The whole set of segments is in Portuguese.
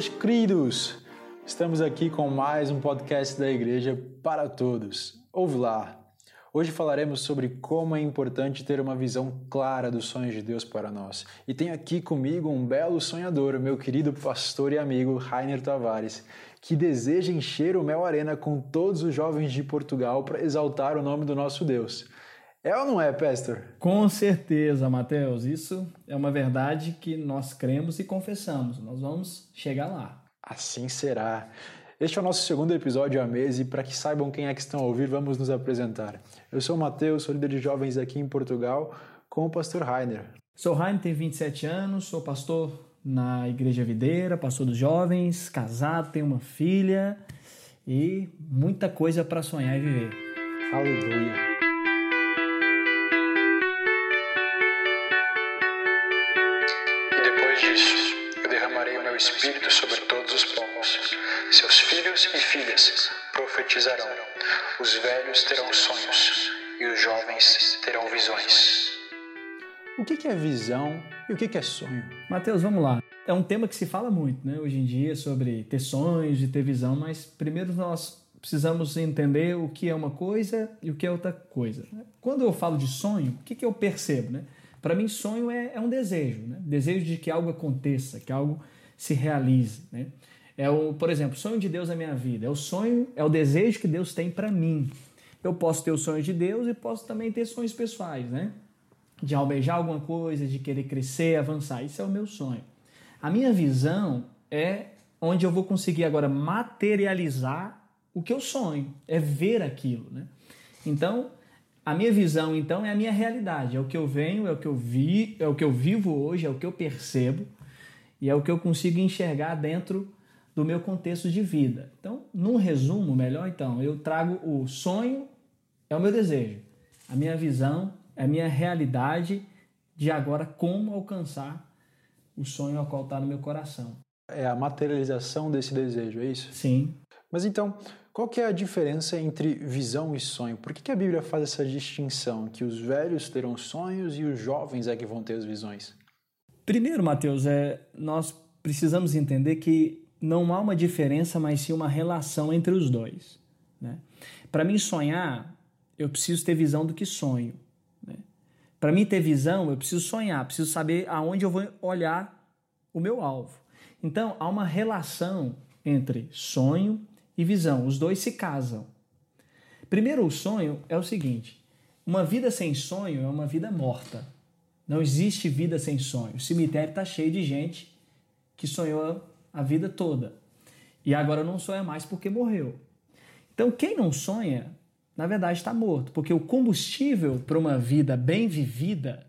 Boas, queridos! Estamos aqui com mais um podcast da Igreja para Todos. Ouve lá! Hoje falaremos sobre como é importante ter uma visão clara dos sonhos de Deus para nós. E tenho aqui comigo um belo sonhador, meu querido pastor e amigo Rainer Tavares, que deseja encher o Mel Arena com todos os jovens de Portugal para exaltar o nome do nosso Deus. É ou não é, pastor? Com certeza, Mateus. Isso é uma verdade que nós cremos e confessamos. Nós vamos chegar lá. Assim será. Este é o nosso segundo episódio à mesa e para que saibam quem é que estão a ouvir, vamos nos apresentar. Eu sou o Mateus, sou líder de jovens aqui em Portugal, com o pastor Rainer. Sou Rainer, tenho 27 anos, sou pastor na Igreja Videira, pastor dos jovens, casado, tenho uma filha e muita coisa para sonhar e viver. Aleluia. Velhos terão sonhos e os jovens terão visões. O que é visão e o que é sonho? Mateus, vamos lá. É um tema que se fala muito né, hoje em dia sobre ter sonhos e ter visão, mas primeiro nós precisamos entender o que é uma coisa e o que é outra coisa. Quando eu falo de sonho, o que, eu percebo? Né? Para mim, sonho é, é um desejo, né? desejo de que algo aconteça, que algo se realize. Né? É o, por exemplo, sonho de Deus na minha vida. É o sonho, é o desejo que Deus tem para mim. Eu posso ter o sonho de Deus e posso também ter sonhos pessoais, né? De almejar alguma coisa, de querer crescer, avançar. Isso é o meu sonho. A minha visão é onde eu vou conseguir agora materializar o que eu sonho, é ver aquilo, né? Então, a minha visão então é a minha realidade, é o que eu venho, é o que eu vi, é o que eu vivo hoje, é o que eu percebo e é o que eu consigo enxergar dentro do meu contexto de vida. Então, num resumo melhor, então, eu trago o sonho é o meu desejo, a minha visão é a minha realidade de agora como alcançar o sonho ao qual está no meu coração. É a materialização desse desejo, é isso? Sim. Mas então, qual que é a diferença entre visão e sonho? Por que, que a Bíblia faz essa distinção que os velhos terão sonhos e os jovens é que vão ter as visões? Primeiro, Mateus, é, nós precisamos entender que não há uma diferença, mas sim uma relação entre os dois. Né? Para mim sonhar, eu preciso ter visão do que sonho. Né? Para mim ter visão, eu preciso sonhar, preciso saber aonde eu vou olhar o meu alvo. Então, há uma relação entre sonho e visão. Os dois se casam. Primeiro, o sonho é o seguinte: uma vida sem sonho é uma vida morta. Não existe vida sem sonho. O cemitério está cheio de gente que sonhou a vida toda e agora não sonha mais porque morreu. Então, quem não sonha, na verdade, está morto, porque o combustível para uma vida bem vivida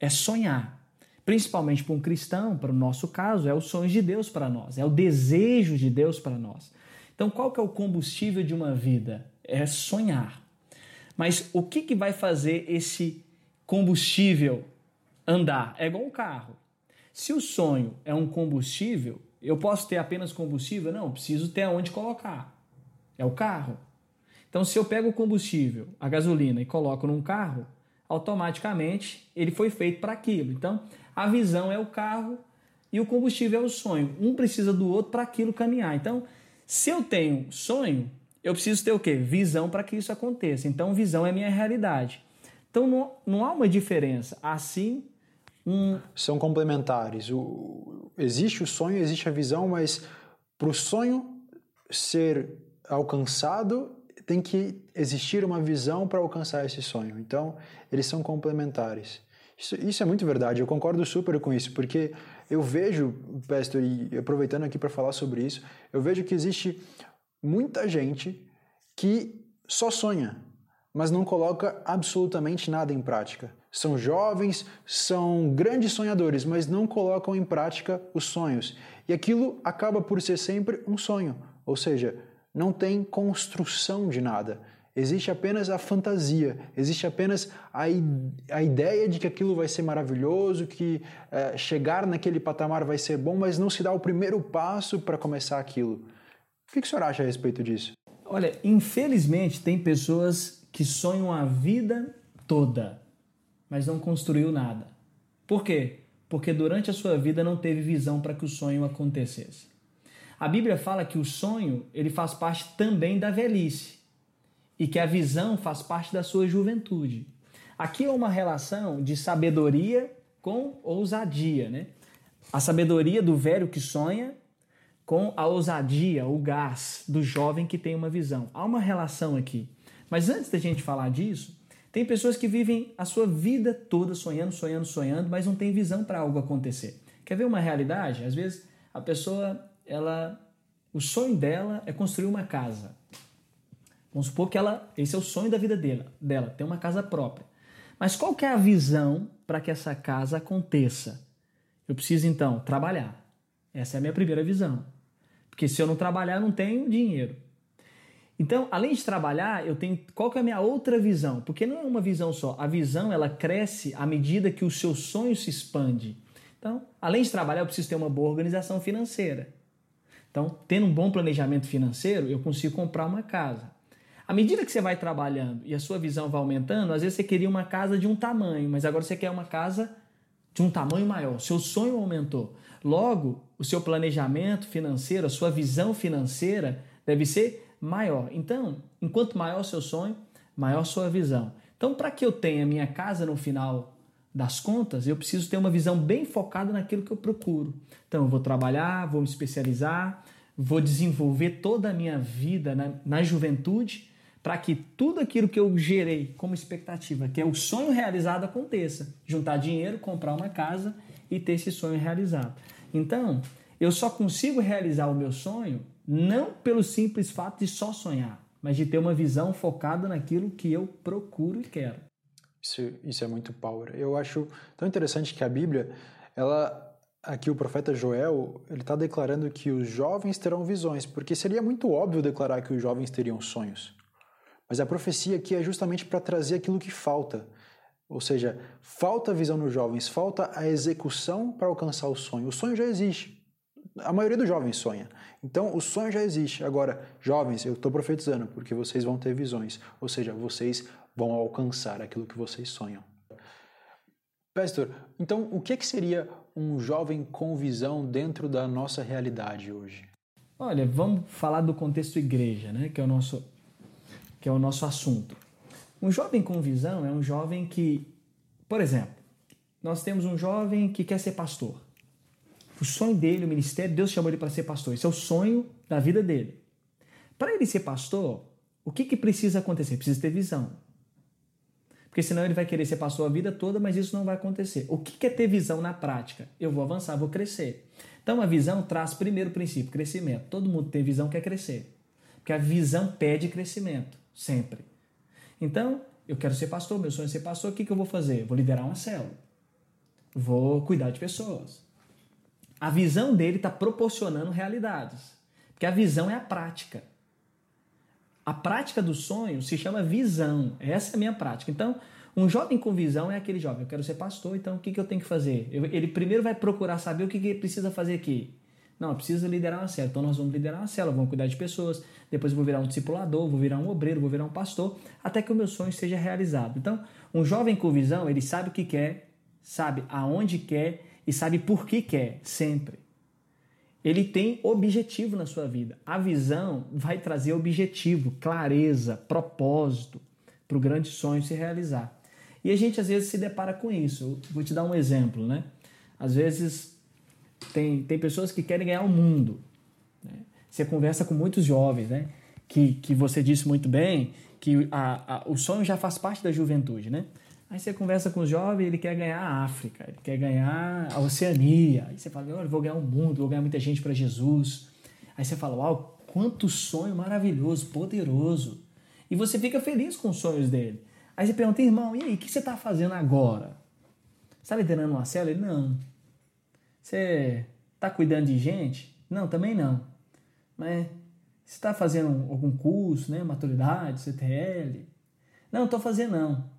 é sonhar. Principalmente para um cristão, para o nosso caso, é o sonho de Deus para nós, é o desejo de Deus para nós. Então, qual que é o combustível de uma vida? É sonhar. Mas o que, que vai fazer esse combustível andar. É igual um carro. Se o sonho é um combustível, eu posso ter apenas combustível? Não, preciso ter aonde colocar. É o carro. Então, se eu pego o combustível, a gasolina, e coloco num carro, automaticamente ele foi feito para aquilo. Então, a visão é o carro e o combustível é o sonho. Um precisa do outro para aquilo caminhar. Então, se eu tenho sonho, eu preciso ter o quê? Visão para que isso aconteça. Então, visão é minha realidade. Então, não, não há uma diferença. Assim um... São complementares. O, existe o sonho, existe a visão, mas para o sonho ser alcançado, tem que existir uma visão para alcançar esse sonho. Então, eles são complementares. Isso, isso, é muito verdade, eu concordo super com isso, porque eu vejo, Pastor, e aproveitando aqui para falar sobre isso, eu vejo que existe muita gente que só sonha, mas não coloca absolutamente nada em prática. São jovens, são grandes sonhadores, mas não colocam em prática os sonhos. E aquilo acaba por ser sempre um sonho, ou seja, não tem construção de nada. Existe apenas a fantasia, existe apenas a, a ideia de que aquilo vai ser maravilhoso, que é, chegar naquele patamar vai ser bom, mas não se dá o primeiro passo para começar aquilo. O que, que o senhor acha a respeito disso? Olha, infelizmente tem pessoas que sonham a vida toda mas não construiu nada. Por quê? porque durante a sua vida não teve visão para que o sonho acontecesse. A Bíblia fala que o sonho ele faz parte também da velhice e que a visão faz parte da sua juventude. Aqui é uma relação de sabedoria com ousadia, né? A sabedoria do velho que sonha com a ousadia, o gás do jovem que tem uma visão. Há uma relação aqui. Mas antes da gente falar disso, tem pessoas que vivem a sua vida toda sonhando, sonhando, sonhando, mas não tem visão para algo acontecer. Quer ver uma realidade? Às vezes a pessoa, ela, o sonho dela é construir uma casa. Vamos supor que ela, esse é o sonho da vida dela, dela, ter uma casa própria. Mas qual que é a visão para que essa casa aconteça? Eu preciso então trabalhar. Essa é a minha primeira visão. Porque se eu não trabalhar, eu não tenho dinheiro. Então, além de trabalhar, eu tenho qual que é a minha outra visão? Porque não é uma visão só. A visão ela cresce à medida que o seu sonho se expande. Então, além de trabalhar, eu preciso ter uma boa organização financeira. Então, tendo um bom planejamento financeiro, eu consigo comprar uma casa. À medida que você vai trabalhando e a sua visão vai aumentando, às vezes você queria uma casa de um tamanho, mas agora você quer uma casa de um tamanho maior. Seu sonho aumentou. Logo, o seu planejamento financeiro, a sua visão financeira deve ser maior. Então, enquanto maior o seu sonho, maior sua visão. Então, para que eu tenha minha casa no final das contas, eu preciso ter uma visão bem focada naquilo que eu procuro. Então, eu vou trabalhar, vou me especializar, vou desenvolver toda a minha vida na, na juventude para que tudo aquilo que eu gerei como expectativa, que é o sonho realizado, aconteça. Juntar dinheiro, comprar uma casa e ter esse sonho realizado. Então, eu só consigo realizar o meu sonho não pelo simples fato de só sonhar, mas de ter uma visão focada naquilo que eu procuro e quero. Isso, isso é muito power. Eu acho tão interessante que a Bíblia, ela aqui o profeta Joel, ele está declarando que os jovens terão visões, porque seria muito óbvio declarar que os jovens teriam sonhos. Mas a profecia aqui é justamente para trazer aquilo que falta. Ou seja, falta visão nos jovens, falta a execução para alcançar o sonho. O sonho já existe. A maioria dos jovens sonha. Então, o sonho já existe. Agora, jovens, eu estou profetizando, porque vocês vão ter visões. Ou seja, vocês vão alcançar aquilo que vocês sonham. Pastor, então o que, que seria um jovem com visão dentro da nossa realidade hoje? Olha, vamos falar do contexto igreja, né? que, é o nosso, que é o nosso assunto. Um jovem com visão é um jovem que, por exemplo, nós temos um jovem que quer ser pastor. O sonho dele, o ministério, Deus chamou ele para ser pastor. Esse é o sonho da vida dele. Para ele ser pastor, o que, que precisa acontecer? Precisa ter visão. Porque senão ele vai querer ser pastor a vida toda, mas isso não vai acontecer. O que é ter visão na prática? Eu vou avançar, vou crescer. Então a visão traz primeiro princípio, crescimento. Todo mundo tem visão quer crescer. Porque a visão pede crescimento, sempre. Então, eu quero ser pastor, meu sonho é ser pastor, o que, que eu vou fazer? Vou liderar uma célula. Vou cuidar de pessoas a visão dele está proporcionando realidades. Porque a visão é a prática. A prática do sonho se chama visão. Essa é a minha prática. Então, um jovem com visão é aquele jovem. Eu quero ser pastor, então o que, que eu tenho que fazer? Eu, ele primeiro vai procurar saber o que, que precisa fazer aqui. Não, precisa liderar uma célula. Então nós vamos liderar uma célula, vamos cuidar de pessoas. Depois eu vou virar um discipulador, vou virar um obreiro, vou virar um pastor, até que o meu sonho seja realizado. Então, um jovem com visão, ele sabe o que quer, sabe aonde quer e sabe por que quer, sempre. Ele tem objetivo na sua vida. A visão vai trazer objetivo, clareza, propósito para o grande sonho se realizar. E a gente às vezes se depara com isso. Eu vou te dar um exemplo, né? Às vezes tem, tem pessoas que querem ganhar o mundo. Né? Você conversa com muitos jovens, né? Que, que você disse muito bem que a, a, o sonho já faz parte da juventude, né? Aí você conversa com os jovens, ele quer ganhar a África, ele quer ganhar a Oceania. Aí você fala, olha, vou ganhar o mundo, vou ganhar muita gente para Jesus. Aí você fala, uau, quanto sonho maravilhoso, poderoso. E você fica feliz com os sonhos dele. Aí você pergunta, irmão, e aí, o que você está fazendo agora? Você está liderando uma célula? Ele, não. Você está cuidando de gente? Não, também não. Mas você está fazendo algum curso, né? Maturidade, CTL? Não, estou fazendo não.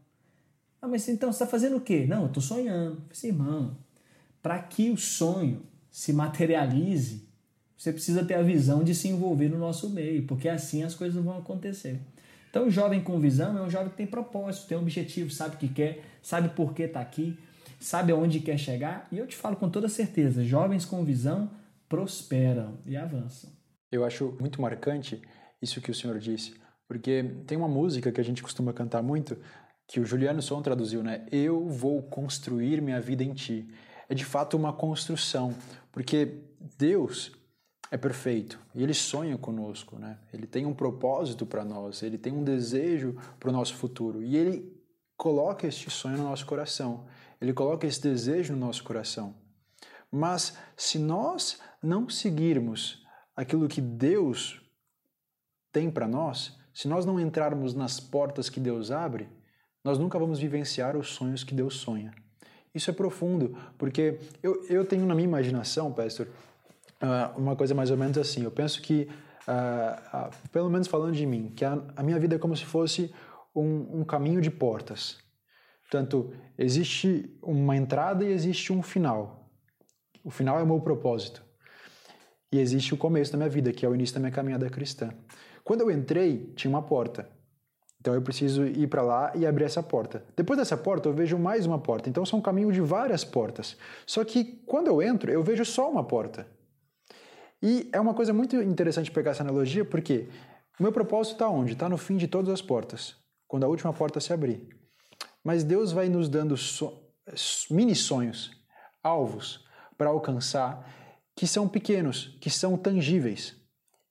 Ah, mas então você está fazendo o quê? Não, eu estou sonhando. Eu falei assim, irmão, para que o sonho se materialize, você precisa ter a visão de se envolver no nosso meio, porque assim as coisas vão acontecer. Então, o jovem com visão é um jovem que tem propósito, tem objetivo, sabe o que quer, sabe por que está aqui. sabe aonde quer chegar, e eu te falo com toda certeza: jovens com visão prosperam e avançam. Eu acho muito marcante isso que o senhor disse, porque tem uma música que a gente costuma cantar muito, que o Juliano Som traduziu, né? Eu vou construir minha vida em ti. É de fato uma construção, porque Deus é perfeito e ele sonha conosco, né? Ele tem um propósito para nós, ele tem um desejo para o nosso futuro e ele coloca este sonho no nosso coração. Ele coloca esse desejo no nosso coração. Mas se nós não seguirmos aquilo que Deus tem para nós, se nós não entrarmos nas portas que Deus abre, nós nunca vamos vivenciar os sonhos que Deus sonha. Isso é profundo, porque eu, eu tenho na minha imaginação, pastor, uh, uma coisa mais ou menos assim. Eu penso que, uh, uh, pelo menos falando de mim, que a, a, minha vida é como se fosse um, um caminho de portas. Portanto, existe uma entrada e existe um final. O final é o meu propósito. E existe o começo da minha vida, que é o início da minha caminhada cristã. Quando eu entrei, tinha uma porta. Então eu preciso ir para lá e abrir essa porta. Depois dessa porta eu vejo mais uma porta. Então são um caminho de várias portas. Só que quando eu entro, eu vejo só uma porta. E é uma coisa muito interessante pegar essa analogia, porque o meu propósito está onde? Está no fim de todas as portas, quando a última porta se abrir. Mas Deus vai nos dando so mini sonhos, alvos para alcançar, que são pequenos, que são tangíveis.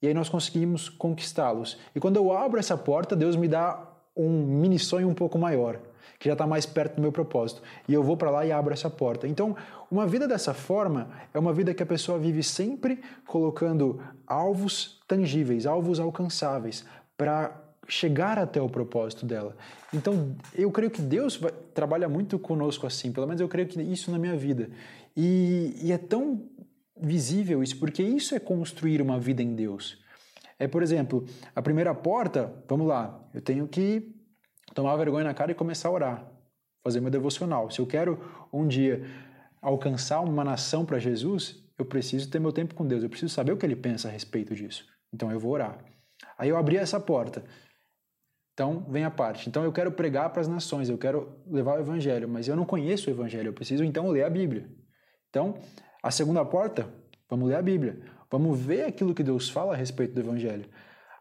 E aí nós conseguimos conquistá-los. E quando eu abro essa porta, Deus me dá um mini sonho um pouco maior, que já está mais perto do meu propósito. E eu vou para lá e abro essa porta. Então, uma vida dessa forma é uma vida que a pessoa vive sempre colocando alvos tangíveis, alvos alcançáveis, para chegar até o propósito dela. Então, eu creio que Deus vai, trabalha muito conosco assim, pelo menos eu creio que isso na minha vida. E, e é tão visível isso, porque isso é construir uma vida em Deus. É, por exemplo, a primeira porta, vamos lá, eu tenho que tomar vergonha na cara e começar a orar, fazer meu devocional. Se eu quero um dia alcançar uma nação para Jesus, eu preciso ter meu tempo com Deus, eu preciso saber o que ele pensa a respeito disso. Então eu vou orar. Aí eu abri essa porta. Então vem a parte. Então eu quero pregar para as nações, eu quero levar o evangelho, mas eu não conheço o evangelho, eu preciso então ler a Bíblia. Então a segunda porta, vamos ler a Bíblia. Vamos ver aquilo que Deus fala a respeito do Evangelho.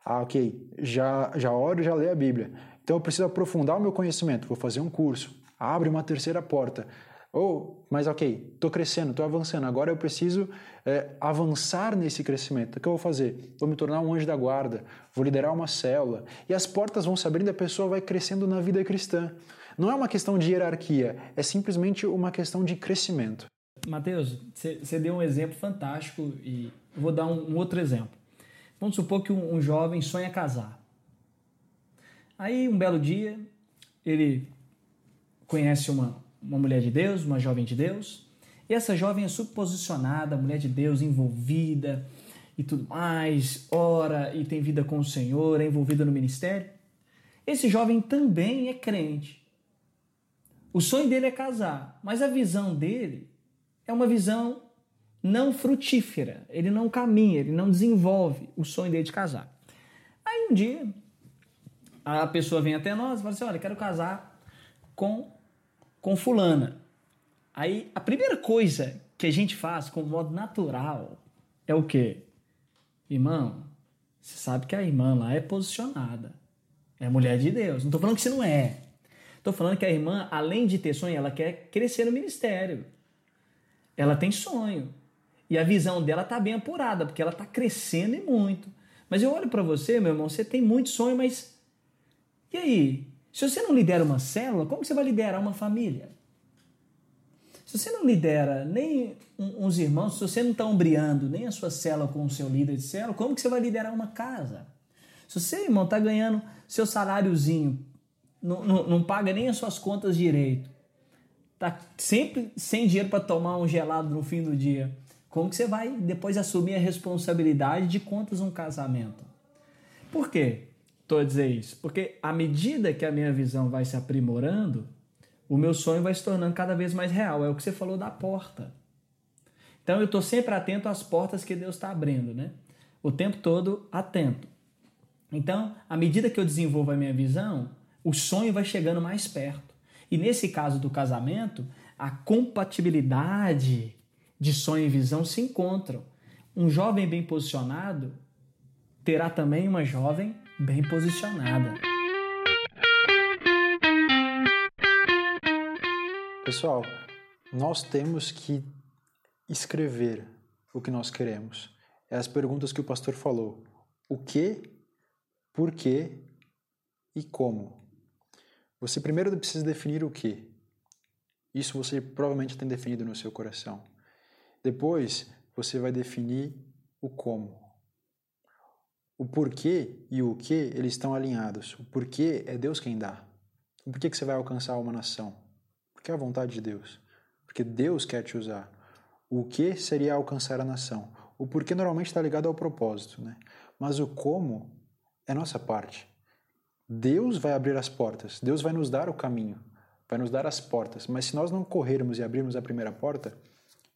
Ah, ok, já, já oro, já leio a Bíblia. Então eu preciso aprofundar o meu conhecimento, vou fazer um curso. Abre uma terceira porta. Ou, oh, mas ok, estou crescendo, estou avançando, agora eu preciso é, avançar nesse crescimento. O que eu vou fazer? Vou me tornar um anjo da guarda, vou liderar uma célula. E as portas vão se abrindo e a pessoa vai crescendo na vida cristã. Não é uma questão de hierarquia, é simplesmente uma questão de crescimento. Mateus, você deu um exemplo fantástico e vou dar um, um outro exemplo. Vamos supor que um, um, jovem sonha casar. Aí, um belo dia, ele conhece uma, uma mulher de Deus, uma jovem de Deus, e essa jovem é subposicionada, mulher de Deus, envolvida e tudo mais, ora e tem vida com o Senhor, é envolvida no ministério. Esse jovem também é crente. O sonho dele é casar, mas a visão dele é uma visão não frutífera. Ele não caminha, ele não desenvolve o sonho dele de casar. Aí um dia, a pessoa vem até nós e fala assim: Olha, quero casar com, com Fulana. Aí a primeira coisa que a gente faz com modo natural é o quê? Irmão, você sabe que a irmã lá é posicionada. É mulher de Deus. Não estou falando que você não é. Estou falando que a irmã, além de ter sonho, ela quer crescer no ministério. Ela tem sonho. E a visão dela está bem apurada, porque ela está crescendo e muito. Mas eu olho para você, meu irmão, você tem muito sonho, mas. E aí? Se você não lidera uma célula, como você vai liderar uma família? Se você não lidera nem uns irmãos, se você não está ombreando nem a sua célula com o seu líder de célula, como que você vai liderar uma casa? Se você, irmão, está ganhando seu saláriozinho, não, não, não paga nem as suas contas direito, tá sempre sem dinheiro para tomar um gelado no fim do dia, como que você vai depois assumir a responsabilidade de contas um casamento? Por quê? Estou a dizer isso? Porque à medida que a minha visão vai se aprimorando, o meu sonho vai se tornando cada vez mais real. É o que você falou da porta. Então eu estou sempre atento às portas que Deus está abrindo, né? O tempo todo atento. Então, à medida que eu desenvolvo a minha visão, o sonho vai chegando mais perto. E nesse caso do casamento, a compatibilidade de sonho e visão se encontram. Um jovem bem posicionado terá também uma jovem bem posicionada. Pessoal, nós temos que escrever o que nós queremos. É as perguntas que o pastor falou. O que, por quê e como. Você primeiro precisa definir o que. Isso você provavelmente tem definido no seu coração. Depois, você vai definir o como. O porquê e o que, eles estão alinhados. O porquê é Deus quem dá. por que, que você vai alcançar uma nação? Porque é a vontade de Deus. Porque Deus quer te usar. O que seria alcançar a nação? O porquê normalmente está ligado ao propósito, né? Mas o como é nossa parte. Deus vai abrir as portas, Deus vai nos dar o caminho, vai nos dar as portas. Mas se nós não corrermos e abrirmos a primeira porta,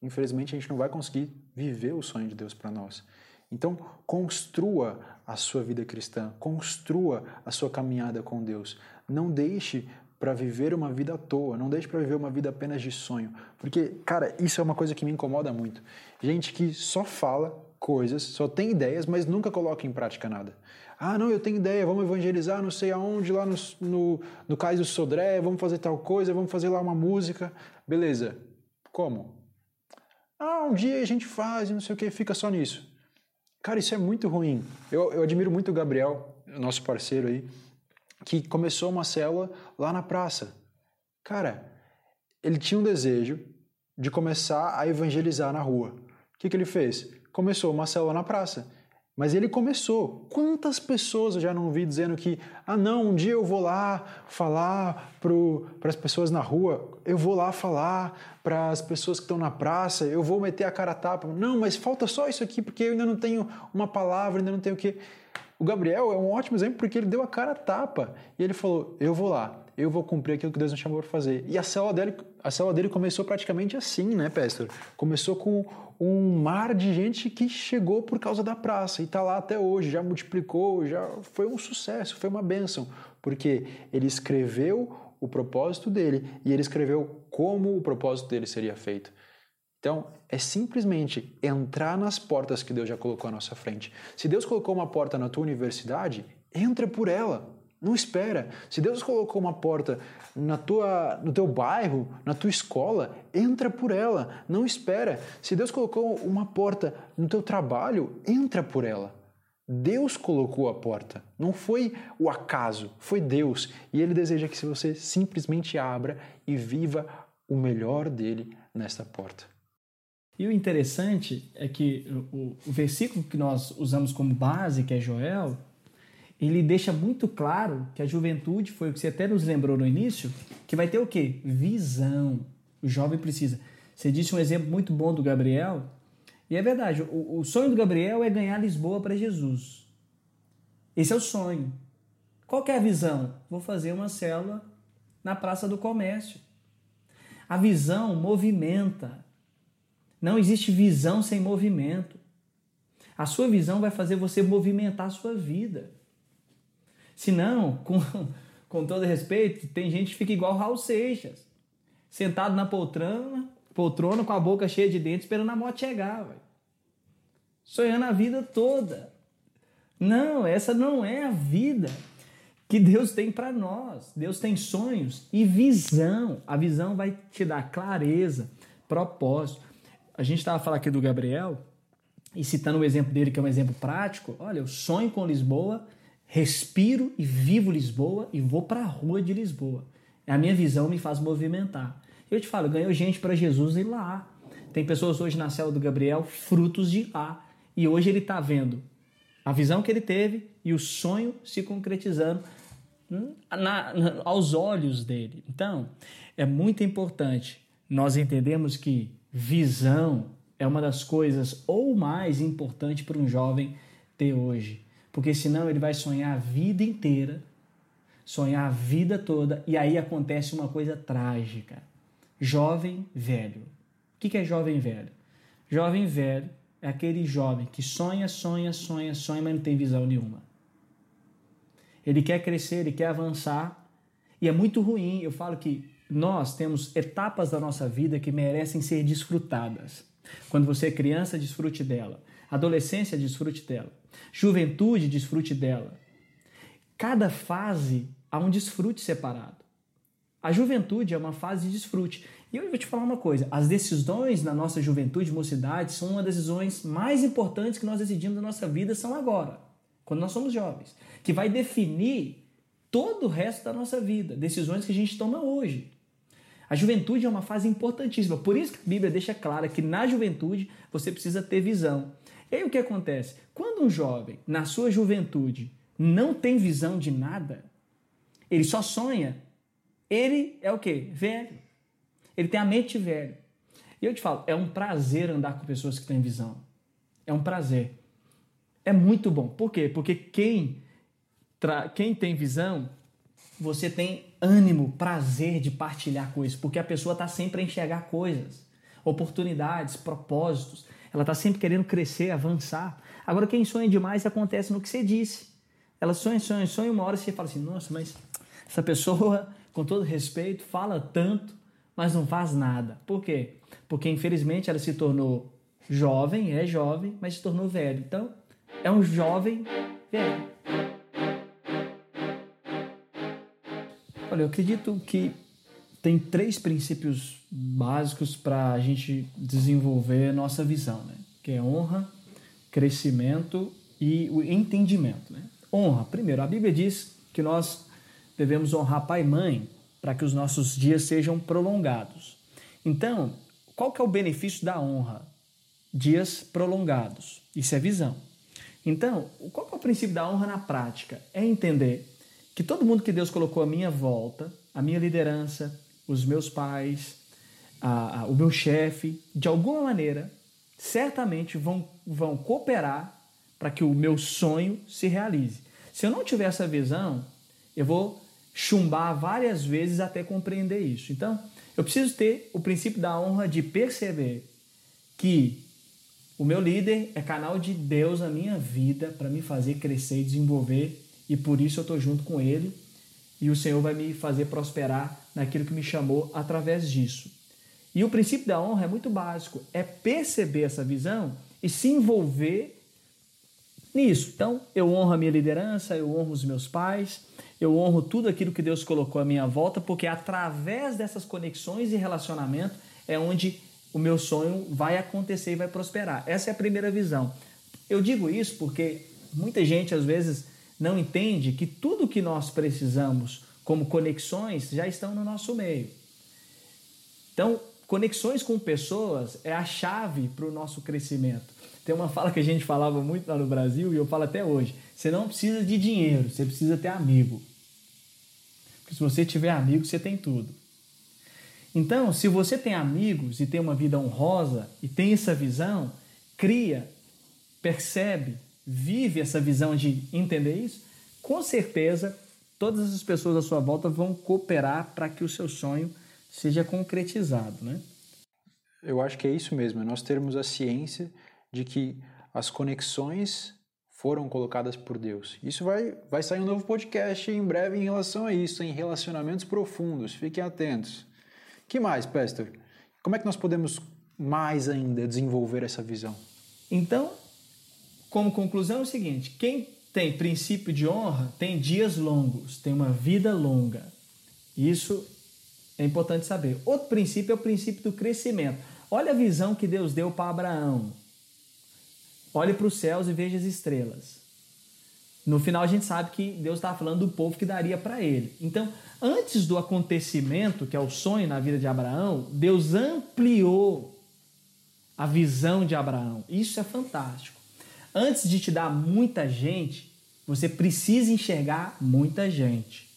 infelizmente a gente não vai conseguir viver o sonho de Deus para nós. Então, construa a sua vida cristã, construa a sua caminhada com Deus. Não deixe para viver uma vida à toa, não deixe para viver uma vida apenas de sonho. Porque, cara, isso é uma coisa que me incomoda muito. Gente que só fala coisas, só tem ideias, mas nunca coloca em prática nada. Ah, não, eu tenho ideia, vamos evangelizar não sei aonde, lá no, no, no Cais do Sodré, vamos fazer tal coisa, vamos fazer lá uma música. Beleza. Como? Ah, um dia a gente faz, não sei o que, fica só nisso. Cara, isso é muito ruim. Eu, eu admiro muito o Gabriel, nosso parceiro aí, que começou uma célula lá na praça. Cara, ele tinha um desejo de começar a evangelizar na rua. O que, que ele fez? Começou uma célula na praça. Mas ele começou. Quantas pessoas eu já não vi dizendo que, ah, não, um dia eu vou lá falar para as pessoas na rua, eu vou lá falar para as pessoas que estão na praça, eu vou meter a cara a tapa. Não, mas falta só isso aqui porque eu ainda não tenho uma palavra, ainda não tenho o que. O Gabriel é um ótimo exemplo porque ele deu a cara a tapa e ele falou: eu vou lá, eu vou cumprir aquilo que Deus me chamou para fazer. E a célula dele, a célula dele começou praticamente assim, né, pastor? Começou com um mar de gente que chegou por causa da praça e está lá até hoje, já multiplicou, já foi um sucesso, foi uma bênção, porque ele escreveu o propósito dele e ele escreveu como o propósito dele seria feito. Então, é simplesmente entrar nas portas que Deus já colocou à nossa frente. Se Deus colocou uma porta na tua universidade, entra por ela. Não espera. Se Deus colocou uma porta na tua, no teu bairro, na tua escola, entra por ela. Não espera. Se Deus colocou uma porta no teu trabalho, entra por ela. Deus colocou a porta. Não foi o acaso, foi Deus. E Ele deseja que você simplesmente abra e viva o melhor dele nesta porta. E o interessante é que o, o versículo que nós usamos como base, que é Joel, ele deixa muito claro que a juventude, foi o que você até nos lembrou no início, que vai ter o quê? Visão. O jovem precisa. Você disse um exemplo muito bom do Gabriel, e é verdade, o, o sonho do Gabriel é ganhar Lisboa para Jesus. Esse é o sonho. Qual é a visão? Vou fazer uma célula na Praça do Comércio. A visão movimenta. Não existe visão sem movimento. A sua visão vai fazer você movimentar a sua vida. Senão, com, com todo respeito, tem gente que fica igual Raul Seixas, sentado na poltrona, poltrona com a boca cheia de dentes, esperando a moto chegar, véio. sonhando a vida toda. Não, essa não é a vida que Deus tem para nós. Deus tem sonhos e visão. A visão vai te dar clareza, propósito. A gente estava falando aqui do Gabriel, e citando o exemplo dele, que é um exemplo prático. Olha, eu sonho com Lisboa respiro e vivo Lisboa e vou para a rua de Lisboa. A minha visão me faz movimentar. Eu te falo, ganhou gente para Jesus ir lá. Tem pessoas hoje na célula do Gabriel, frutos de lá. E hoje ele está vendo a visão que ele teve e o sonho se concretizando na, na, aos olhos dele. Então, é muito importante nós entendemos que visão é uma das coisas ou mais importante para um jovem ter hoje. Porque senão ele vai sonhar a vida inteira, sonhar a vida toda, e aí acontece uma coisa trágica. Jovem velho. O que é jovem velho? Jovem velho é aquele jovem que sonha, sonha, sonha, sonha, mas não tem visão nenhuma. Ele quer crescer, ele quer avançar, e é muito ruim. Eu falo que nós temos etapas da nossa vida que merecem ser desfrutadas. Quando você é criança, desfrute dela. Adolescência, desfrute dela. Juventude, desfrute dela. Cada fase há um desfrute separado. A juventude é uma fase de desfrute. E eu vou te falar uma coisa: as decisões na nossa juventude, mocidade, são uma das decisões mais importantes que nós decidimos na nossa vida, são agora, quando nós somos jovens, que vai definir todo o resto da nossa vida, decisões que a gente toma hoje. A juventude é uma fase importantíssima, por isso que a Bíblia deixa clara que na juventude você precisa ter visão. E aí o que acontece? Quando um jovem, na sua juventude, não tem visão de nada, ele só sonha, ele é o quê? Velho. Ele tem a mente velha. E eu te falo, é um prazer andar com pessoas que têm visão. É um prazer. É muito bom. Por quê? Porque quem, quem tem visão, você tem ânimo, prazer de partilhar coisas, porque a pessoa está sempre a enxergar coisas, oportunidades, propósitos. Ela está sempre querendo crescer, avançar. Agora, quem sonha demais acontece no que você disse. Ela sonha, sonha, sonha, uma hora você fala assim: nossa, mas essa pessoa, com todo respeito, fala tanto, mas não faz nada. Por quê? Porque infelizmente ela se tornou jovem, é jovem, mas se tornou velho. Então, é um jovem velho. Olha, eu acredito que tem três princípios básicos para a gente desenvolver nossa visão, né? Que é honra, crescimento e o entendimento, né? Honra. Primeiro, a Bíblia diz que nós devemos honrar pai e mãe para que os nossos dias sejam prolongados. Então, qual que é o benefício da honra? Dias prolongados. Isso é visão. Então, qual que é o princípio da honra na prática? É entender que todo mundo que Deus colocou à minha volta, a minha liderança, os meus pais, a, a, o meu chefe, de alguma maneira, certamente vão, vão cooperar para que o meu sonho se realize. Se eu não tiver essa visão, eu vou chumbar várias vezes até compreender isso. Então, eu preciso ter o princípio da honra de perceber que o meu líder é canal de Deus na minha vida para me fazer crescer e desenvolver, e por isso eu estou junto com ele, e o Senhor vai me fazer prosperar naquilo que me chamou através disso. E o princípio da honra é muito básico, é perceber essa visão e se envolver nisso. Então, eu honro a minha liderança, eu honro os meus pais, eu honro tudo aquilo que Deus colocou à minha volta, porque através dessas conexões e relacionamento é onde o meu sonho vai acontecer e vai prosperar. Essa é a primeira visão. Eu digo isso porque muita gente às vezes não entende que tudo que nós precisamos como conexões já estão no nosso meio. Então, conexões com pessoas é a chave para o nosso crescimento. Tem uma fala que a gente falava muito lá no Brasil e eu falo até hoje: você não precisa de dinheiro, você precisa ter amigo. Porque se você tiver amigo, você tem tudo. Então, se você tem amigos e tem uma vida honrosa e tem essa visão, cria, percebe, vive essa visão de entender isso, com certeza todas as pessoas à sua volta vão cooperar para que o seu sonho seja concretizado, né? Eu acho que é isso mesmo, é nós termos a ciência de que as conexões foram colocadas por Deus. Isso vai, vai sair um novo podcast em breve em relação a isso, em relacionamentos profundos. Fiquem atentos. que mais, Pastor? Como é que nós podemos mais ainda desenvolver essa visão? Então, como conclusão é o seguinte: quem tem princípio de honra tem dias longos, tem uma vida longa. Isso é importante saber. Outro princípio é o princípio do crescimento. Olha a visão que Deus deu para Abraão. Olhe para os céus e veja as estrelas. No final a gente sabe que Deus estava falando do povo que daria para ele. Então, antes do acontecimento, que é o sonho na vida de Abraão, Deus ampliou a visão de Abraão. Isso é fantástico. Antes de te dar muita gente, você precisa enxergar muita gente.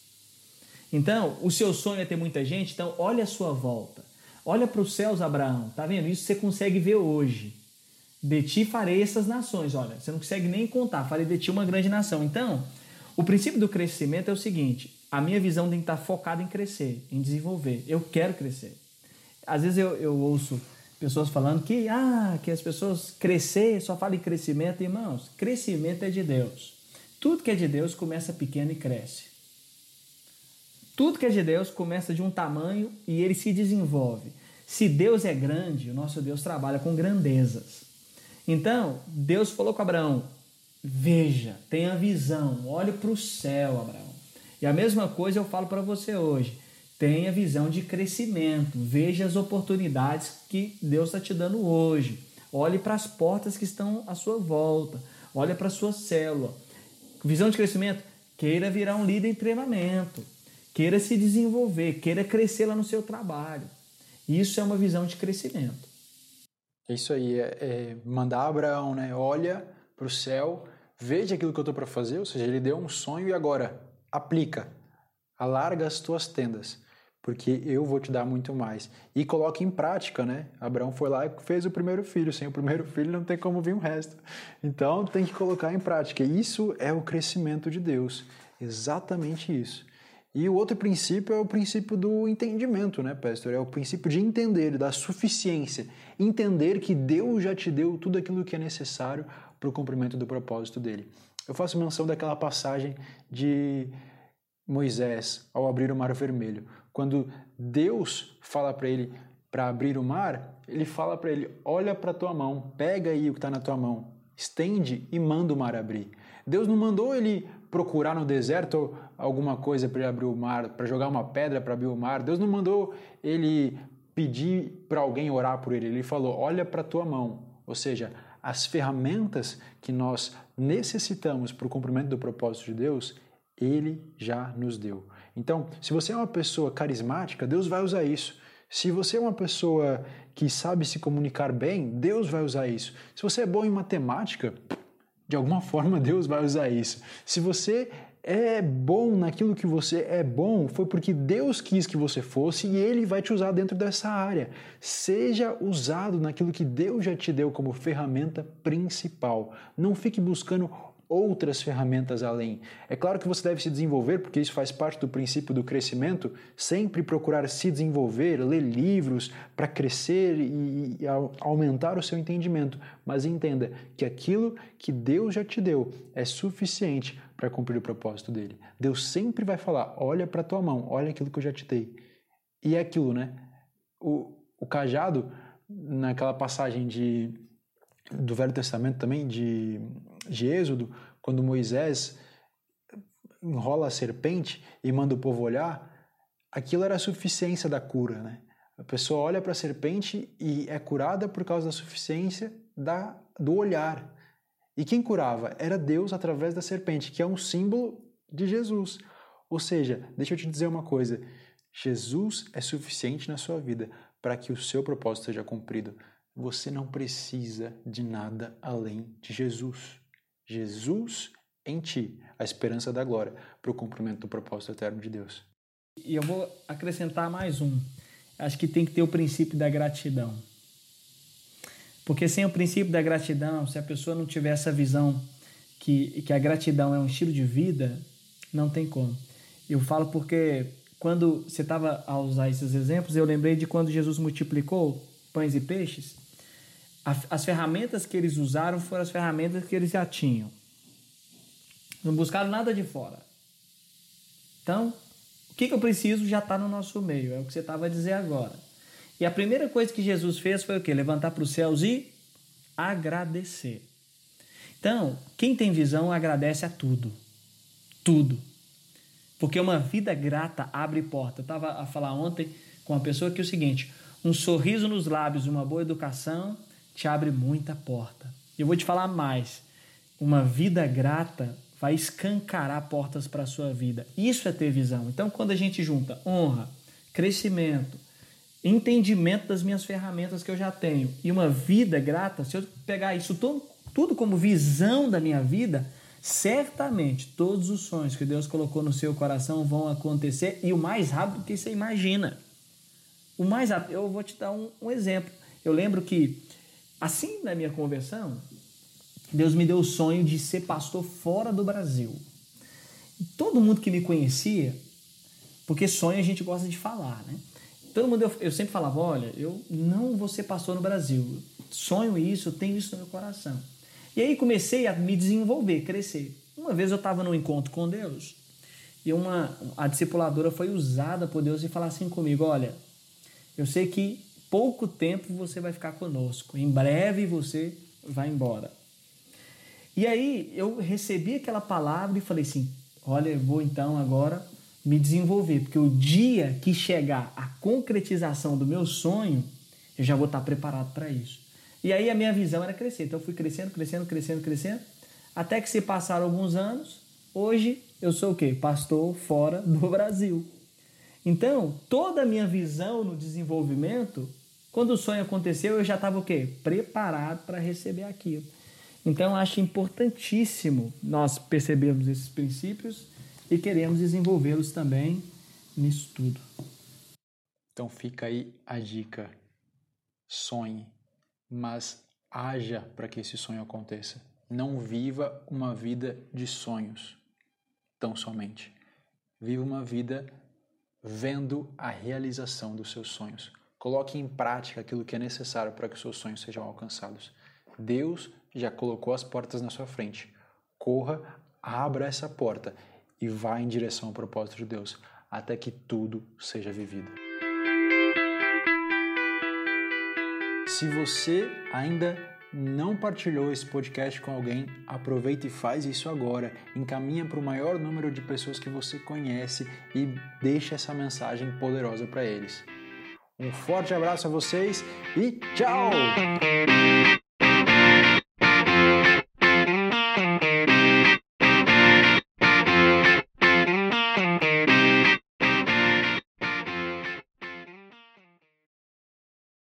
Então, o seu sonho é ter muita gente, então olha a sua volta. Olha para os céus, Abraão. Tá vendo? Isso você consegue ver hoje. De ti farei essas nações. Olha, você não consegue nem contar. Farei de ti uma grande nação. Então, o princípio do crescimento é o seguinte: a minha visão tem que estar focada em crescer, em desenvolver. Eu quero crescer. Às vezes eu, eu ouço pessoas falando que, ah, que as pessoas crescer, só falam em crescimento. Irmãos, crescimento é de Deus. Tudo que é de Deus começa pequeno e cresce. Tudo que é de Deus começa de um tamanho e ele se desenvolve. Se Deus é grande, o nosso Deus trabalha com grandezas. Então, Deus falou com Abraão: veja, tenha visão, olhe para o céu, Abraão. E a mesma coisa eu falo para você hoje. Tenha visão de crescimento, veja as oportunidades que Deus está te dando hoje. Olhe para as portas que estão à sua volta. Olhe para a sua célula. Visão de crescimento, queira virar um líder em treinamento. Queira se desenvolver, queira crescer lá no seu trabalho. Isso é uma visão de crescimento. É isso aí, é, é mandar Abraão, né? Olha para o céu, veja aquilo que eu estou para fazer, ou seja, ele deu um sonho e agora aplica, alarga as tuas tendas, porque eu vou te dar muito mais. E coloque em prática, né? Abraão foi lá e fez o primeiro filho, sem o primeiro filho não tem como vir o resto. Então tem que colocar em prática. Isso é o crescimento de Deus, exatamente isso. E o outro princípio é o princípio do entendimento, né, pastor? É o princípio de entender, da suficiência. Entender que Deus já te deu tudo aquilo que é necessário para o cumprimento do propósito dele. Eu faço menção daquela passagem de Moisés ao abrir o mar vermelho. Quando Deus fala para ele para abrir o mar, ele fala para ele: Olha para tua mão, pega aí o que está na tua mão, estende e manda o mar abrir. Deus não mandou ele procurar no deserto alguma coisa para ele abrir o mar, para jogar uma pedra para abrir o mar. Deus não mandou ele pedir para alguém orar por ele. Ele falou: olha para tua mão. Ou seja, as ferramentas que nós necessitamos para o cumprimento do propósito de Deus, ele já nos deu. Então, se você é uma pessoa carismática, Deus vai usar isso. Se você é uma pessoa que sabe se comunicar bem, Deus vai usar isso. Se você é bom em matemática, de alguma forma, Deus vai usar isso. Se você é bom naquilo que você é bom, foi porque Deus quis que você fosse e Ele vai te usar dentro dessa área. Seja usado naquilo que Deus já te deu como ferramenta principal. Não fique buscando outras ferramentas além. É claro que você deve se desenvolver, porque isso faz parte do princípio do crescimento, sempre procurar se desenvolver, ler livros para crescer e, e aumentar o seu entendimento. Mas entenda que aquilo que Deus já te deu é suficiente para cumprir o propósito dele. Deus sempre vai falar: olha para tua mão, olha aquilo que eu já te dei. E é aquilo, né? O, o cajado, naquela passagem de, do Velho Testamento também, de de Êxodo, quando Moisés enrola a serpente e manda o povo olhar, aquilo era a suficiência da cura, né? A pessoa olha para a serpente e é curada por causa da suficiência da, do olhar. E quem curava? Era Deus através da serpente, que é um símbolo de Jesus. Ou seja, deixa eu te dizer uma coisa: Jesus é suficiente na sua vida para que o seu propósito seja cumprido. Você não precisa de nada além de Jesus. Jesus em ti, a esperança da glória para o cumprimento do propósito eterno de Deus. E eu vou acrescentar mais um. Acho que tem que ter o princípio da gratidão. Porque sem o princípio da gratidão, se a pessoa não tiver essa visão que, que a gratidão é um estilo de vida, não tem como. Eu falo porque quando você estava a usar esses exemplos, eu lembrei de quando Jesus multiplicou pães e peixes as ferramentas que eles usaram foram as ferramentas que eles já tinham. Não buscaram nada de fora. Então, o que, que eu preciso já está no nosso meio, é o que você estava a dizer agora. E a primeira coisa que Jesus fez foi o quê? Levantar para os céus e agradecer. Então, quem tem visão agradece a tudo. Tudo. Porque uma vida grata abre porta. Eu estava a falar ontem com uma pessoa que é o seguinte: um sorriso nos lábios, uma boa educação te abre muita porta. Eu vou te falar mais. Uma vida grata vai escancarar portas para a sua vida. Isso é ter visão. Então, quando a gente junta honra, crescimento, entendimento das minhas ferramentas que eu já tenho e uma vida grata, se eu pegar isso tudo, tudo como visão da minha vida, certamente todos os sonhos que Deus colocou no seu coração vão acontecer e o mais rápido que você imagina. O mais rápido. Eu vou te dar um, um exemplo. Eu lembro que Assim, na minha conversão, Deus me deu o sonho de ser pastor fora do Brasil. todo mundo que me conhecia, porque sonho a gente gosta de falar, né? Todo mundo, eu, eu sempre falava: olha, eu não vou ser pastor no Brasil. Sonho isso, tenho isso no meu coração. E aí comecei a me desenvolver, crescer. Uma vez eu estava num encontro com Deus E uma, a discipuladora foi usada por Deus e falar assim comigo: olha, eu sei que pouco tempo você vai ficar conosco, em breve você vai embora. E aí eu recebi aquela palavra e falei assim: olha, eu vou então agora me desenvolver, porque o dia que chegar a concretização do meu sonho, eu já vou estar preparado para isso. E aí a minha visão era crescer. Então eu fui crescendo, crescendo, crescendo, crescendo, até que se passaram alguns anos, hoje eu sou o quê? Pastor fora do Brasil. Então, toda a minha visão no desenvolvimento, quando o sonho aconteceu, eu já estava o quê? Preparado para receber aquilo. Então, acho importantíssimo nós percebermos esses princípios e queremos desenvolvê-los também nisso tudo. Então, fica aí a dica. Sonhe, mas haja para que esse sonho aconteça. Não viva uma vida de sonhos, tão somente. Viva uma vida vendo a realização dos seus sonhos. Coloque em prática aquilo que é necessário para que seus sonhos sejam alcançados. Deus já colocou as portas na sua frente. Corra, abra essa porta e vá em direção ao propósito de Deus, até que tudo seja vivido. Se você ainda não partilhou esse podcast com alguém, aproveita e faz isso agora. Encaminha para o maior número de pessoas que você conhece e deixa essa mensagem poderosa para eles. Um forte abraço a vocês e tchau!